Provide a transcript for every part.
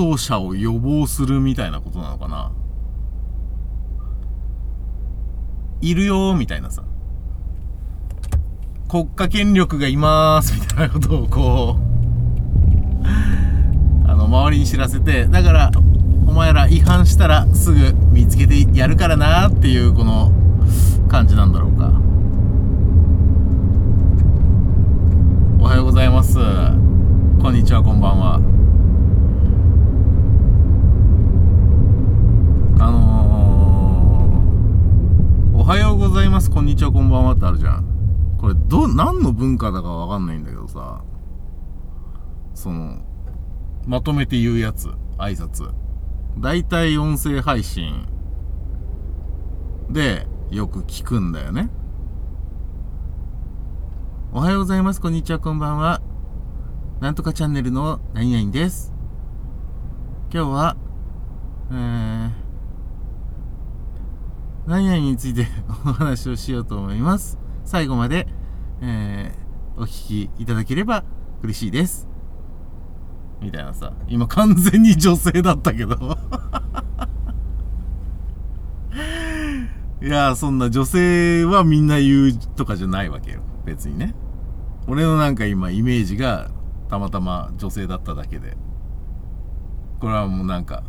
走車を予防するみたいなことなのかな？いるよみたいなさ。国家権力がいますみたいなことをこうあの周りに知らせてだからお前ら違反したらすぐ見つけてやるからなっていうこの感じなんだろうか。おはようございます。こんにちはこんばんは。あのー、おはようございますこんにちはこんばんはってあるじゃん。これど何の文化だかわかんないんだけどさ。そのまとめて言うやつ挨拶。大体音声配信。でよく聞くんだよね。おはようございますこんにちはこんばんは。なんとかチャンネルの何々です。今日はえー何々について お話をしようと思います最後まで、えー、お聞きいただければ嬉しいです。みたいなさ、今完全に女性だったけど いやそんな女性はみんな言うとかじゃないわけよ。別にね。俺のなんか今イメージがたまたま女性だっただけで。これはもうなんか、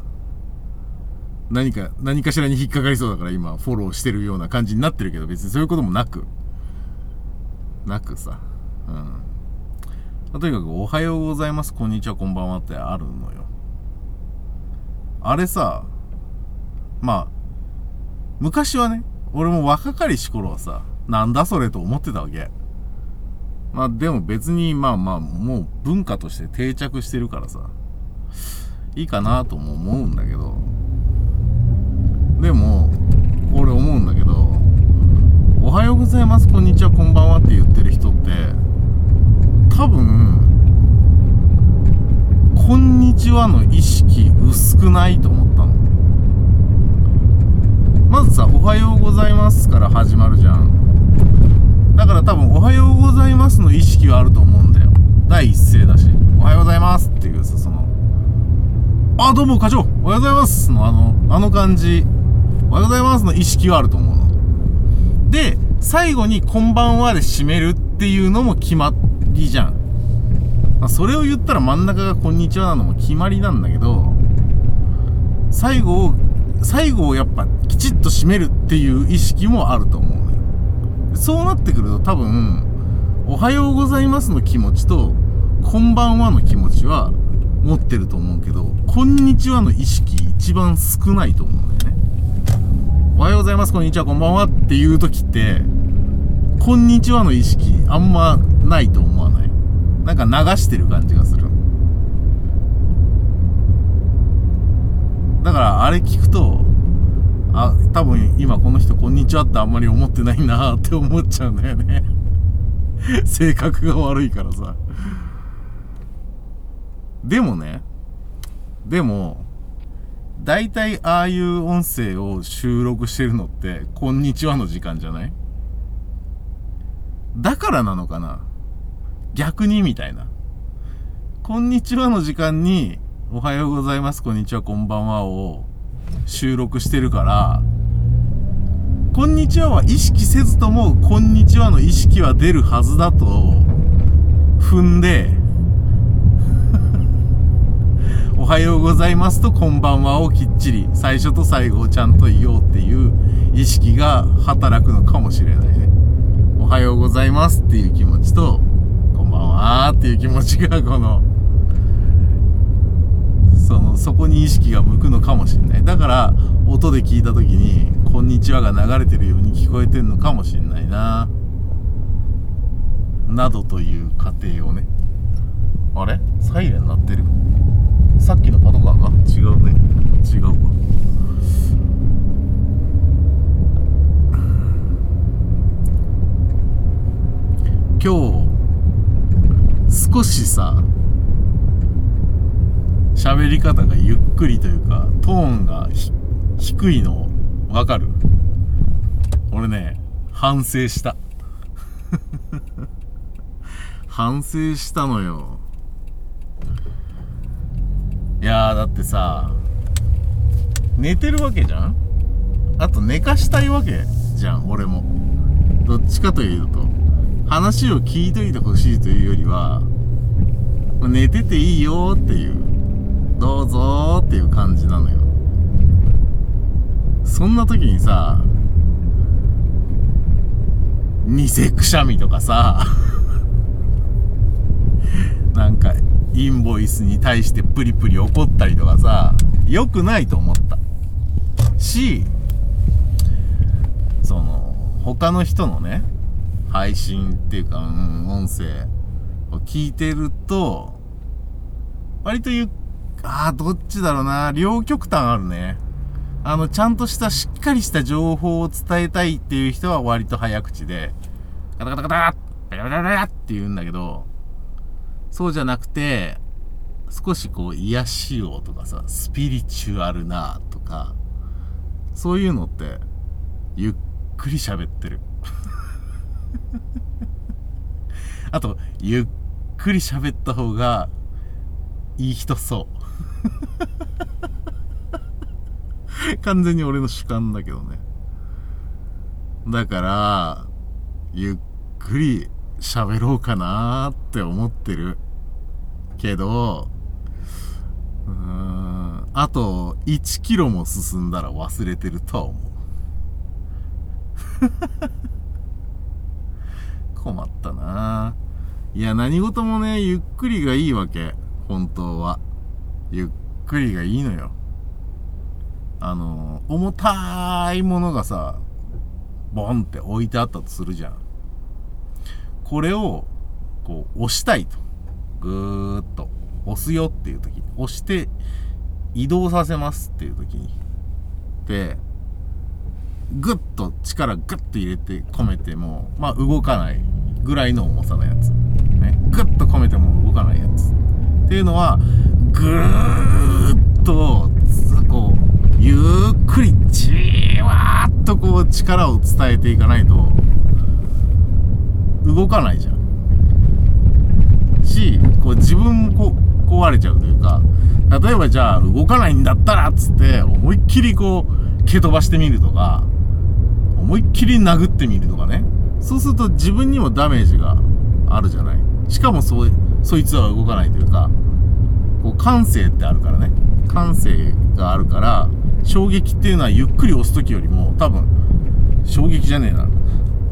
何か、何かしらに引っかかりそうだから今フォローしてるような感じになってるけど別にそういうこともなく。なくさ、うん。とにかく、おはようございます、こんにちは、こんばんはってあるのよ。あれさ、まあ、昔はね、俺も若かりし頃はさ、なんだそれと思ってたわけ。まあでも別にまあまあもう文化として定着してるからさ、いいかなとも思うんだけど、でも、俺思うんだけど、おはようございます、こんにちは、こんばんはって言ってる人って、多分、こんにちはの意識薄くないと思ったの。まずさ、おはようございますから始まるじゃん。だから多分、おはようございますの意識はあると思うんだよ。第一声だし、おはようございますっていうさ、その、あ、どうも課長、おはようございますのあの、あの感じ、おはようございますの意識はあると思うの。で、最後にこんばんはで締めるっていうのも決まりじゃん。まあ、それを言ったら真ん中がこんにちはなのも決まりなんだけど、最後を、最後をやっぱきちっと締めるっていう意識もあると思うのよ。そうなってくると多分、おはようございますの気持ちと、こんばんはの気持ちは持ってると思うけど、こんにちはの意識一番少ないと思う。おはようございます、こんにちは、こんばんは。っていう時って、こんにちはの意識あんまないと思わない？なんか流してる感じがする。だからあれ聞くと、あ、多分今この人こんにちはってあんまり思ってないなって思っちゃうんだよね。性格が悪いからさ。でもね、でも、大体ああいう音声を収録してるのって、こんにちはの時間じゃない？だからなのかな？逆にみたいな。こんにちはの時間に、おはようございます、こんにちは、こんばんはを収録してるから、こんにちはは意識せずとも、こんにちはの意識は出るはずだと踏んで、おはようございますとこんばんはをきっちり最初と最後をちゃんと言おうっていう意識が働くのかもしれないね。おはようございますっていう気持ちと、こんばんはっていう気持ちがこの、その、そこに意識が向くのかもしれない。だから、音で聞いた時に、こんにちはが流れてるように聞こえてんのかもしれないな。などという過程をね。あれ？サイレン鳴ってるさっきのパトカーが？違うね。違うわ。今日少しさ喋り方がゆっくりというかトーンが低いのわかる？俺ね反省した。反省したのよ。いやだってさ寝てるわけじゃん？あと寝かしたいわけじゃん俺も。どっちかというと。話を聞いといてほしいというよりは寝てていいよっていうどうぞっていう感じなのよ。そんな時にさ偽くしゃみとかさなんかインボイスに対してプリプリ怒ったりとかさ良くないと思った。しその他の人のね配信っていうか、うん、音声を聞いてると割とゆああどっちだろうな両極端あるね。あのちゃんとしたしっかりした情報を伝えたいっていう人は割と早口でガタガタガタガタガタガタって言うんだけどそうじゃなくて、少しこう癒しようとかさ、スピリチュアルなとか、そういうのって、ゆっくり喋ってる。あと、ゆっくり喋った方が、いい人そう。完全に俺の主観だけどね。だから、ゆっくり喋ろうかなって思ってる。けど、うーん、あと1キロも進んだら忘れてるとは思う。困ったないや、何事もね、ゆっくりがいいわけ。本当は。ゆっくりがいいのよ。あの、重たいものがさ、ボンって置いてあったとするじゃん。これをこう押したいと。ぐーっと。押すよっていう時押して移動させますっていう時に。でグッと力グッと入れて込めてもまあ動かないぐらいの重さのやつ、ね、グッと込めても動かないやつ。っていうのはぐーっとこうゆっくりじわーっとこう力を伝えていかないと動かないじゃん。しこう自分もこ壊れちゃうというか例えばじゃあ動かないんだったらっつって思いっきりこう蹴飛ばしてみるとか思いっきり殴ってみるとかね。そうすると自分にもダメージがあるじゃない。しかもそそいつは動かないというかこう感性ってあるからね。感性があるから衝撃っていうのはゆっくり押す時よりも多分衝撃じゃねえな。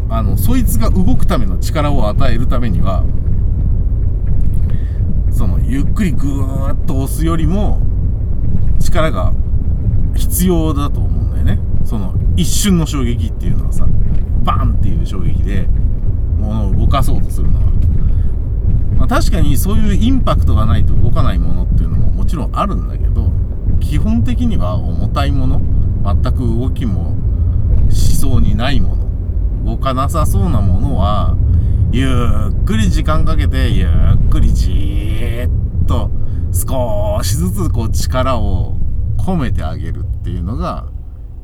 あのそいつが動くための力を与えるためにはそのゆっくりぐーっと押すよりも力が必要だと思うんだよね。その一瞬の衝撃っていうのはさバンっていう衝撃で物を動かそうとするのは、まあ、確かにそういうインパクトがないと動かないものっていうのももちろんあるんだけど基本的には重たいもの全く動きもしそうにないもの動かなさそうなものは、ゆっくり時間かけて、ゆっくりじーっと少しずつこう力を込めてあげるっていうのが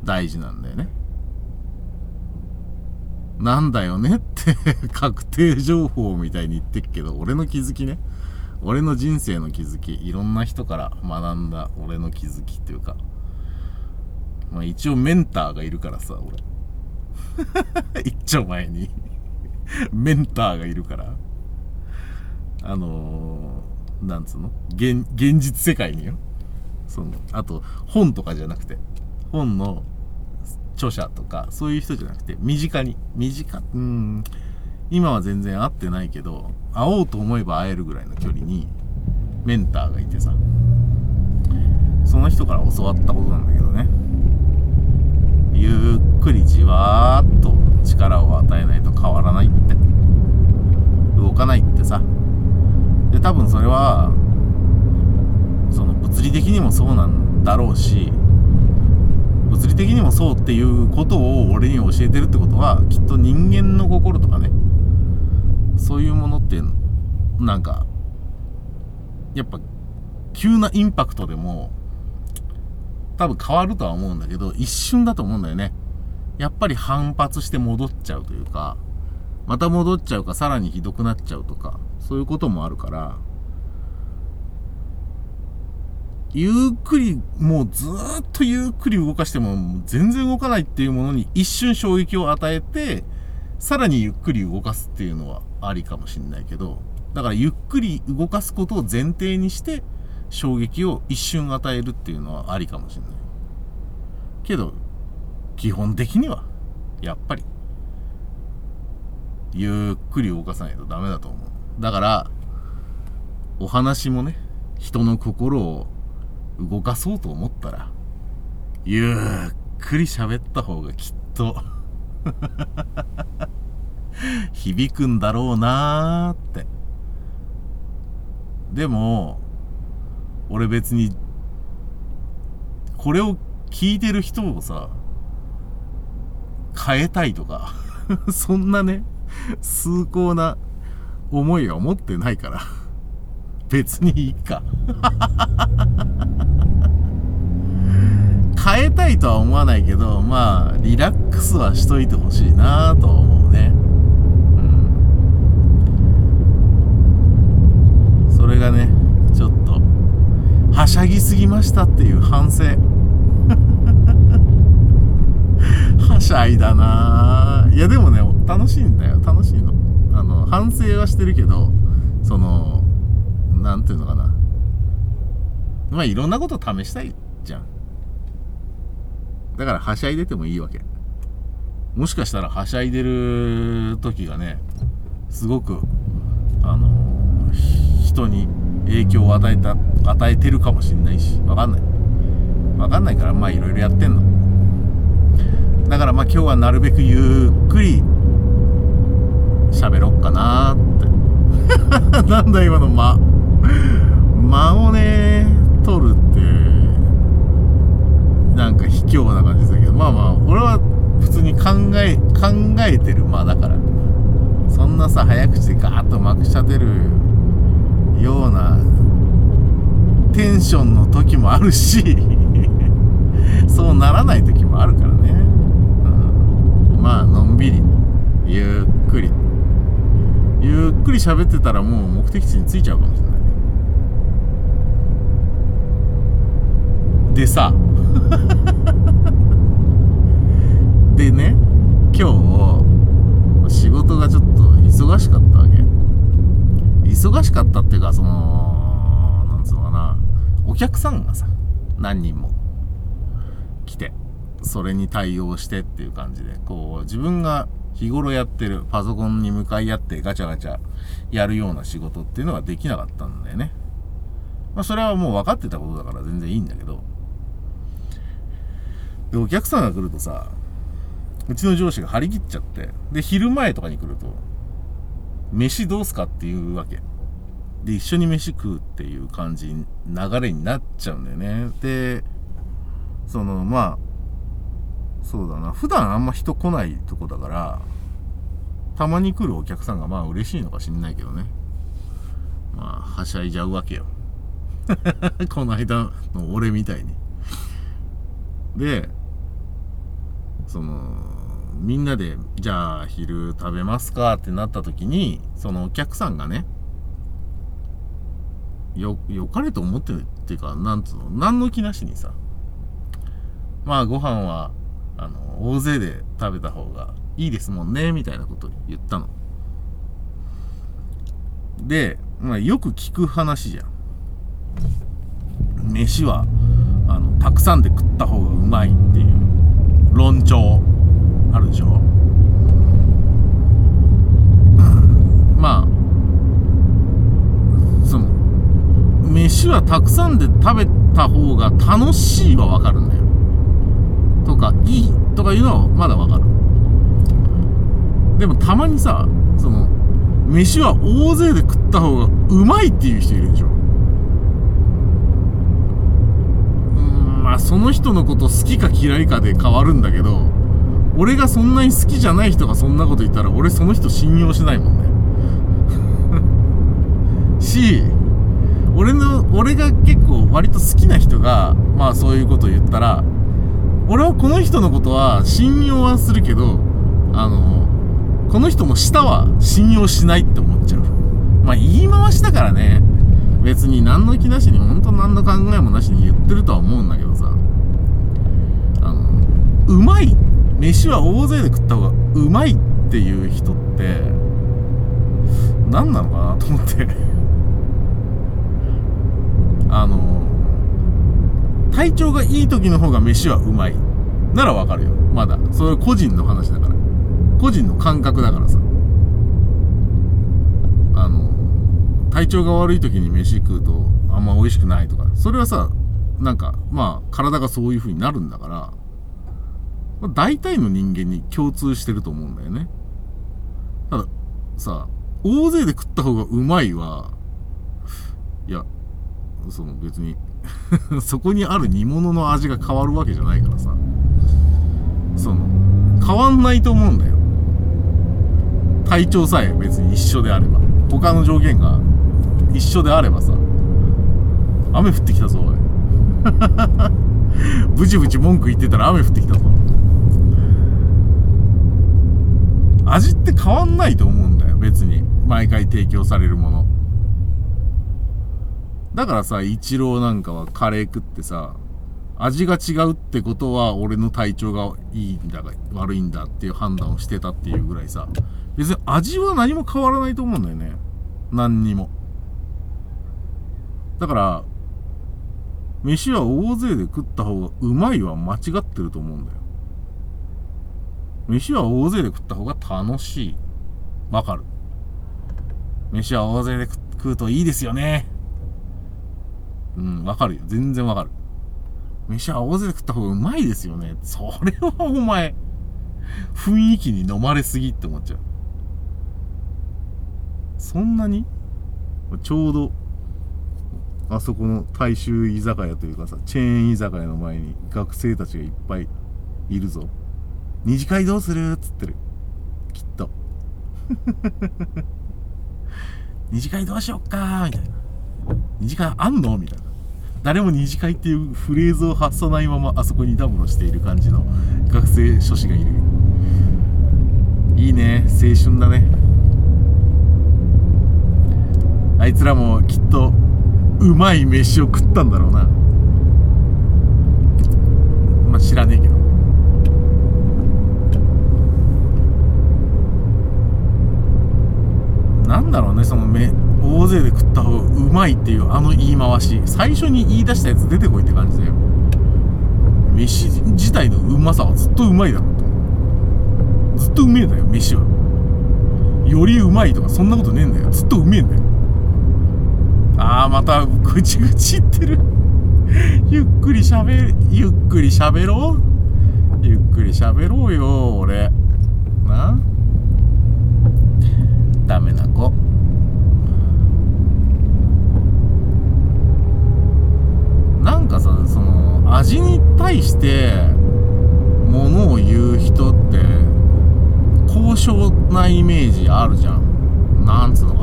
大事なんだよね。なんだよねって 確定情報みたいに言ってっけど、俺の気づきね。俺の人生の気づき。いろんな人から学んだ俺の気づきっていうか。まあ一応メンターがいるからさ、俺。一丁前に。メンターがいるから。あのー、なんつうの？現現実世界によ。そのあと本とかじゃなくて。本の著者とかそういう人じゃなくて身近に。身近うん。今は全然会ってないけど会おうと思えば会えるぐらいの距離にメンターがいてさ。その人から教わったことなんだけど。ゆっくりじわーっと力を与えないと変わらないって。動かないってさ。で多分それはその物理的にもそうなんだろうし物理的にもそうっていうことを俺に教えてるってことはきっと人間の心とかねそういうものってなんかやっぱ急なインパクトでも多分変わるとは思うんだけど一瞬だと思うんだよね。やっぱり反発して戻っちゃうというかまた戻っちゃうかさらにひどくなっちゃうとかそういうこともあるからゆっくりもうずっとゆっくり動かしても全然動かないっていうものに一瞬衝撃を与えてさらにゆっくり動かすっていうのはありかもしんないけどだからゆっくり動かすことを前提にして衝撃を一瞬与えるっていうのはありかもしんない。けど基本的にはやっぱりゆっくり動かさないとダメだと思う。だからお話もね人の心を動かそうと思ったらゆっくり喋った方がきっと 響くんだろうなーって。でも俺別にこれを聞いてる人をさ変えたいとか そんなね崇高な思いは持ってないから別にいいか。変えたいとは思わないけどまあリラックスはしといてほしいなと思うね。うん。それがねはしゃぎすぎましたっていう反省。はしゃいだな。いやでもね楽しいんだよ。楽しいの。あの反省はしてるけどそのなんていうのかな。まあいろんなこと試したいじゃん。だからはしゃいでてもいいわけ。もしかしたらはしゃいでる時がねすごくあの人に影響を与えた与えてるかもしんないしわかんない。わかんないからまあいろいろやってんの。だからまあ今日はなるべくゆっくり喋ろっかなーって。なんだ今の間。間をね取るってなんか卑怯な感じだけど。まあまあ俺は普通に考え考えてる間だから。そんなさ早口でガーッとまくし立てるようなテンションの時もあるし そうならない時もあるからね、うん、まあのんびりゆっくり。ゆっくり喋ってたらもう目的地に着いちゃうかもしれないでさ。でね今日仕事がちょっと忙しかった。忙しかったっていうかそのなんつうのかなお客さんがさ何人も来てそれに対応してっていう感じでこう自分が日頃やってるパソコンに向かい合ってガチャガチャやるような仕事っていうのができなかったんだよね。まあそれはもう分かってたことだから全然いいんだけど。で、お客さんが来るとさ、うちの上司が張り切っちゃって、で、昼前とかに来ると、飯どうすかっていうわけ。で、一緒に飯食うっていう感じ、流れになっちゃうんだよね。で、その、まあ、そうだな。普段あんま人来ないとこだからたまに来るお客さんがまあ嬉しいのか知んないけどね。まあはしゃいじゃうわけよ。この間の俺みたいに。でそのみんなでじゃあ昼食べますかってなった時にそのお客さんがねよよかれと思ってるっていうかなんつうの何の気なしにさまあご飯はあの大勢で食べた方がいいですもんねみたいなこと言ったの。で、まあ、よく聞く話じゃん。飯はあのたくさんで食った方がうまいっていう論調あるでしょ、うん、まあその飯はたくさんで食べた方が楽しいはわかるんだよ。とかいいとかいうのはまだわかる。でもたまにさその飯は大勢で食った方がうまいっていう人いるでしょ。うんまあその人のこと好きか嫌いかで変わるんだけど俺がそんなに好きじゃない人がそんなこと言ったら俺その人信用しないもんね。し俺の俺が結構割と好きな人がまあそういうことを言ったら俺はこの人のことは信用はするけどあのこの人の舌は信用しないって思っちゃう。まあ言い回しだからね。別に何の気なしに本当何の考えもなしに言ってるとは思うんだけどさ。あのうまい飯は大勢で食った方がうまいっていう人って何なのかなと思って。あの体調がいい時の方が飯はうまい。ならわかるよ。まだ。それは個人の話だから。個人の感覚だからさ。あの体調が悪い時に飯食うとあんま美味しくないとか。それはさなんかまあ体がそういう風になるんだから、まあ、大体の人間に共通してると思うんだよね。たださ大勢で食った方がうまいはいやその別に そこにある煮物の味が変わるわけじゃないからさ。その変わんないと思うんだよ。体調さえ別に一緒であれば。他の条件が一緒であればさ。雨降ってきたぞおい。ブチブチ文句言ってたら雨降ってきたぞ。味って変わんないと思うんだよ別に。毎回提供されるもの。だからさ、イチローなんかはカレー食ってさ、味が違うってことは俺の体調がいいんだか悪いんだっていう判断をしてたっていうぐらいさ、別に味は何も変わらないと思うんだよね。何にも。だから、飯は大勢で食った方がうまいは間違ってると思うんだよ。飯は大勢で食った方が楽しい。わかる。飯は大勢で食うといいですよね。うん、わかるよ。全然わかる。飯は大勢で食った方がうまいですよね。それはお前、雰囲気に飲まれすぎって思っちゃう。そんなに？ちょうど、あそこの大衆居酒屋というかさ、チェーン居酒屋の前に学生たちがいっぱいいるぞ。二次会どうするっつってる。きっと。二次会どうしよっかみたいな。二次会あんのみたいな。誰も二次会っていうフレーズを発さないままあそこにダムロしている感じの学生諸子がいる。いいね。青春だね。あいつらもきっとうまい飯を食ったんだろうな。まあ知らねえけど。なんだろうね、そのめ、大勢で食った方がうまいっていうあの言い回し。最初に言い出したやつ出てこいって感じだよ。飯自体のうまさはずっとうまいだろと。ずっとうめえんだよ、飯は。よりうまいとかそんなことねえんだよ。ずっとうめえんだよ。あー、またぐちぐち言ってる。ゆっくり喋る、ゆっくり喋ろう。ゆっくり喋ろうよ、俺。な？ダメな子なんかさその味に対してものを言う人って高尚なイメージあるじゃん。なんつうのか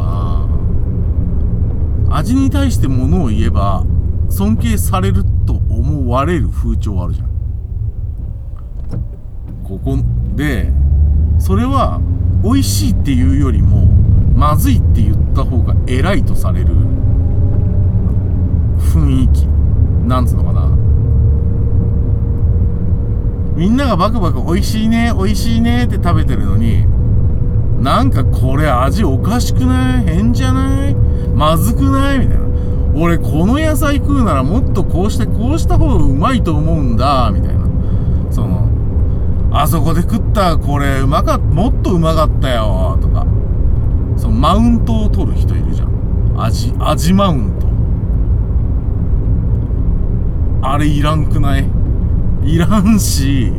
な。味に対してものを言えば尊敬されると思われる風潮あるじゃん。ここでそれは美味しいっていうよりもまずいって言った方が偉いとされる雰囲気。なんつうのかな。みんながバクバク美味しいね美味しいねって食べてるのになんかこれ味おかしくない？変じゃない？まずくない？みたいな。俺この野菜食うならもっとこうしてこうした方がうまいと思うんだ。みたいな。そのあそこで食ったこれうまかもっとうまかったよとか。そのマウントを取る人いるじゃん。味味マウント。あれいらんくない？いらんし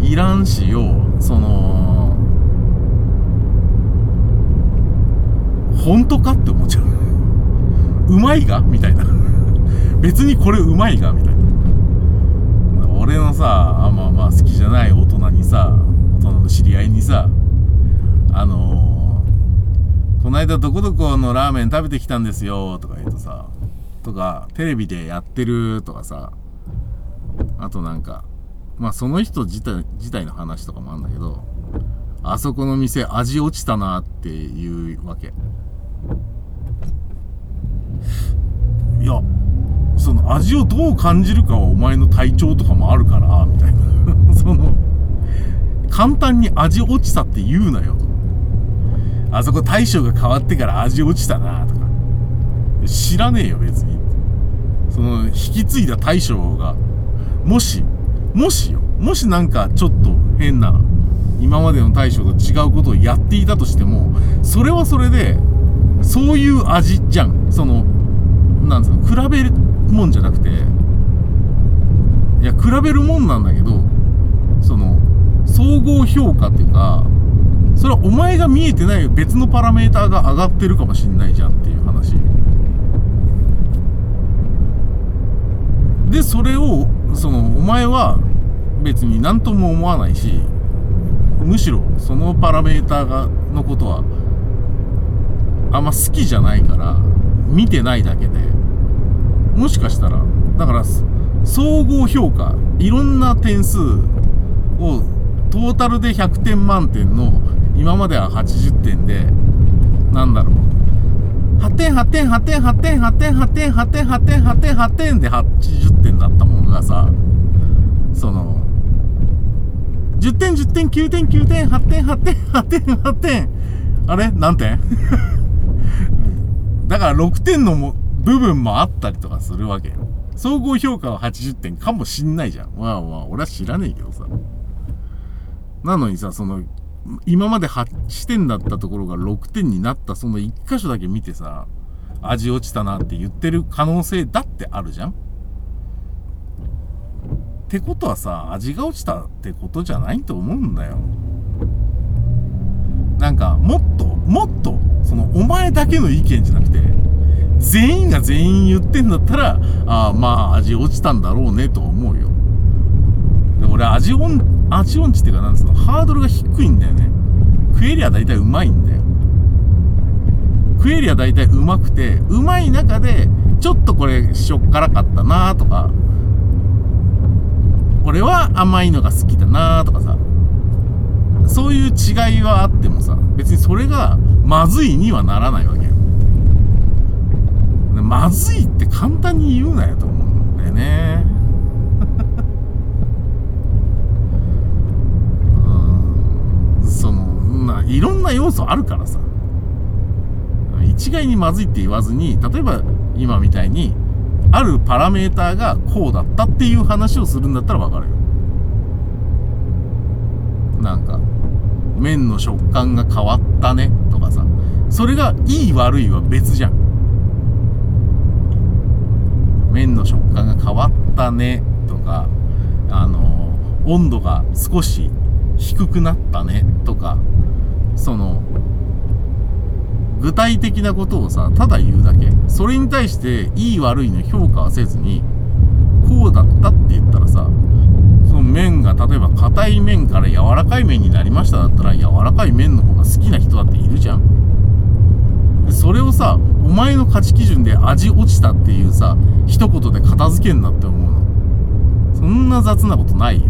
いらんしよその本当かって思っちゃう。うまいが？みたいな。別にこれうまいが？みたいな。俺のさあまあまあ好きじゃない大人にさ大人の知り合いにさあのー、ここの間どこどこのラーメン食べてきたんですよとか言うとさとかテレビでやってるとかさあとなんかまあその人自体自体の話とかもあるんだけどあそこの店味落ちたなっていうわけ。いやその味をどう感じるかはお前の体調とかもあるからみたいな。その簡単に味落ちたって言うなよあそこ大将が変わってから味落ちたなとか。知らねえよ別に。その引き継いだ大将が。もしもしよ。もしなんかちょっと変な今までの大将と違うことをやっていたとしてもそれはそれでそういう味じゃん。そのなんつうの比べるもんじゃなくて。いや比べるもんなんだけどその総合評価っていうかそれはお前が見えてない別のパラメーターが上がってるかもしんないじゃんっていう話でそれをそのお前は別に何とも思わないしむしろそのパラメーターがのことはあんま好きじゃないから見てないだけでもしかしたらだから総合評価いろんな点数をトータルで100点満点の今までは80点でなんだろう8点8点8点8点8点8点8点8点8点8点で80点だったものがさその10点10点9点9点8点8点8点8点あれ何点だから6点のも部分もあったりとかするわけよ。総合評価は80点かもしんないじゃん。まあまあ、俺は知らねえけどさ。なのにさ、その、今まで8点だったところが6点になったその1箇所だけ見てさ、味落ちたなって言ってる可能性だってあるじゃんってことはさ、味が落ちたってことじゃないと思うんだよ。なんか、もっと、もっと、その、お前だけの意見じゃなくて、全員が全員言ってんだったら、ああ、まあ、味落ちたんだろうね、と思うよ。俺、味音、味音痴っていうか、なんつうの、ハードルが低いんだよね。食えりゃ大体うまいんだよ。食えりゃ大体うまくて、うまい中で、ちょっとこれ、しょっからかったなとか、俺は甘いのが好きだなとかさ、そういう違いはあってもさ、別にそれがまずいにはならないわけよ。まずいって簡単に言うなよと思うんだよね。うん、その、ないろんな要素あるからさ。一概にまずいって言わずに、例えば今みたいに、あるパラメーターがこうだったっていう話をするんだったらわかるよ。なんか、麺の食感が変わったねとかさそれがいい悪いは別じゃん麺の食感が変わったねとかあの温度が少し低くなったねとかその具体的なことをさただ言うだけ。それに対していい悪いの評価はせずにこうだったって言ったらさその麺が例えば硬い麺から柔らかい麺になりましただったら柔らかい麺の方が好きな人だっているじゃん。でそれをさお前の価値基準で味落ちたっていうさ一言で片付けんなって思うの。そんな雑なことないよ。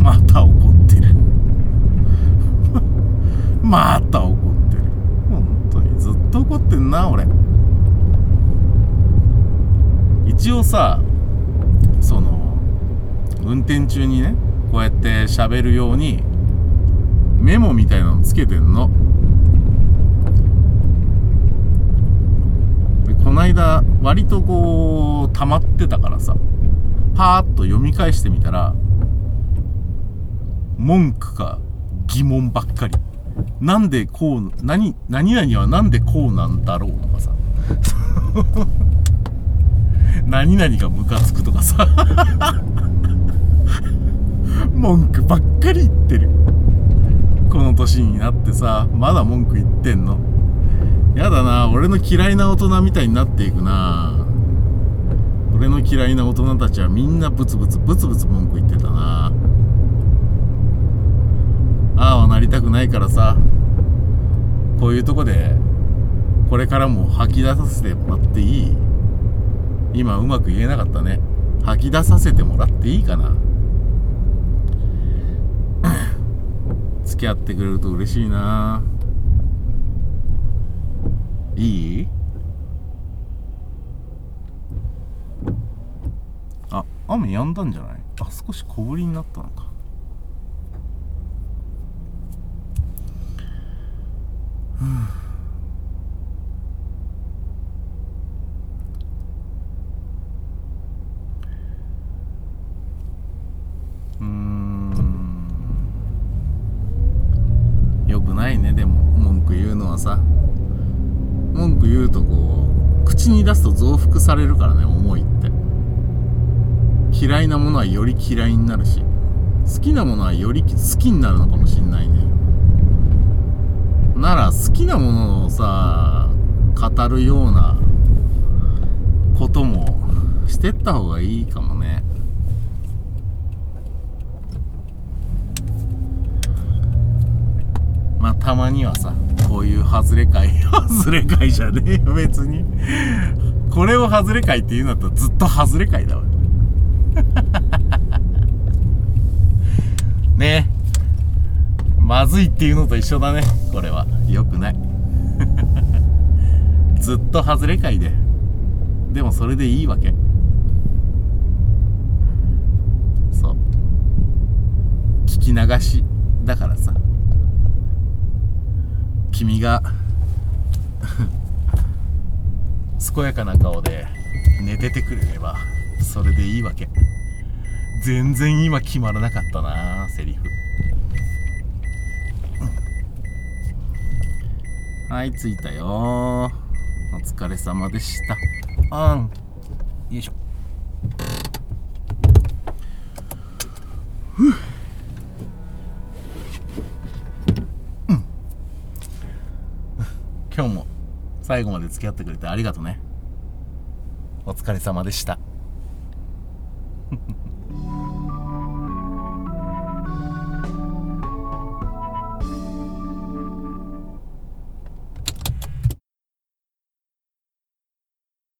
また怒ってるまた怒ってる。本当にずっと怒ってんな俺。一応さその運転中にねこうやって喋るようにメモみたいなのつけてんの。でこないだ割とこう溜まってたからさパーッと読み返してみたら文句か疑問ばっかり。なんでこう何何々はなんでこうなんだろうとかさ。何々がムカつくとかさ。文句ばっかり言ってる。この年になってさまだ文句言ってんの。やだな俺の嫌いな大人みたいになっていくな。俺の嫌いな大人たちはみんなブツブツブツブツ文句言ってたなああはなりたくないからさこういうとこでこれからも吐き出させてもらっていい？今うまく言えなかったね。吐き出させてもらっていいかな？付き合ってくれると嬉しいな。いい？あ雨止んだんじゃない？あ少し小降りになったのか。うん。よくないねでも文句言うのはさ。文句言うとこう口に出すと増幅されるからね思いって。嫌いなものはより嫌いになるし好きなものはより好きになるのかもしんないね。なら好きなものをさ語るようなこともしてった方がいいかもね。まあたまにはさこういう外れ会 外れ会じゃねえよ別に。これを外れ会って言うんだったらずっと外れ会だわ。ね。えまずいっていうのと一緒だね。これは。よくない。ずっと外れ会で。でもそれでいいわけ。そう。聞き流しだからさ。君が 健やかな顔で寝ててくれればそれでいいわけ。全然今決まらなかったなセリフ。はい着いたよ。お疲れ様でした。あんよいしょ。ふう。うん。今日も最後まで付き合ってくれてありがとね。お疲れ様でした。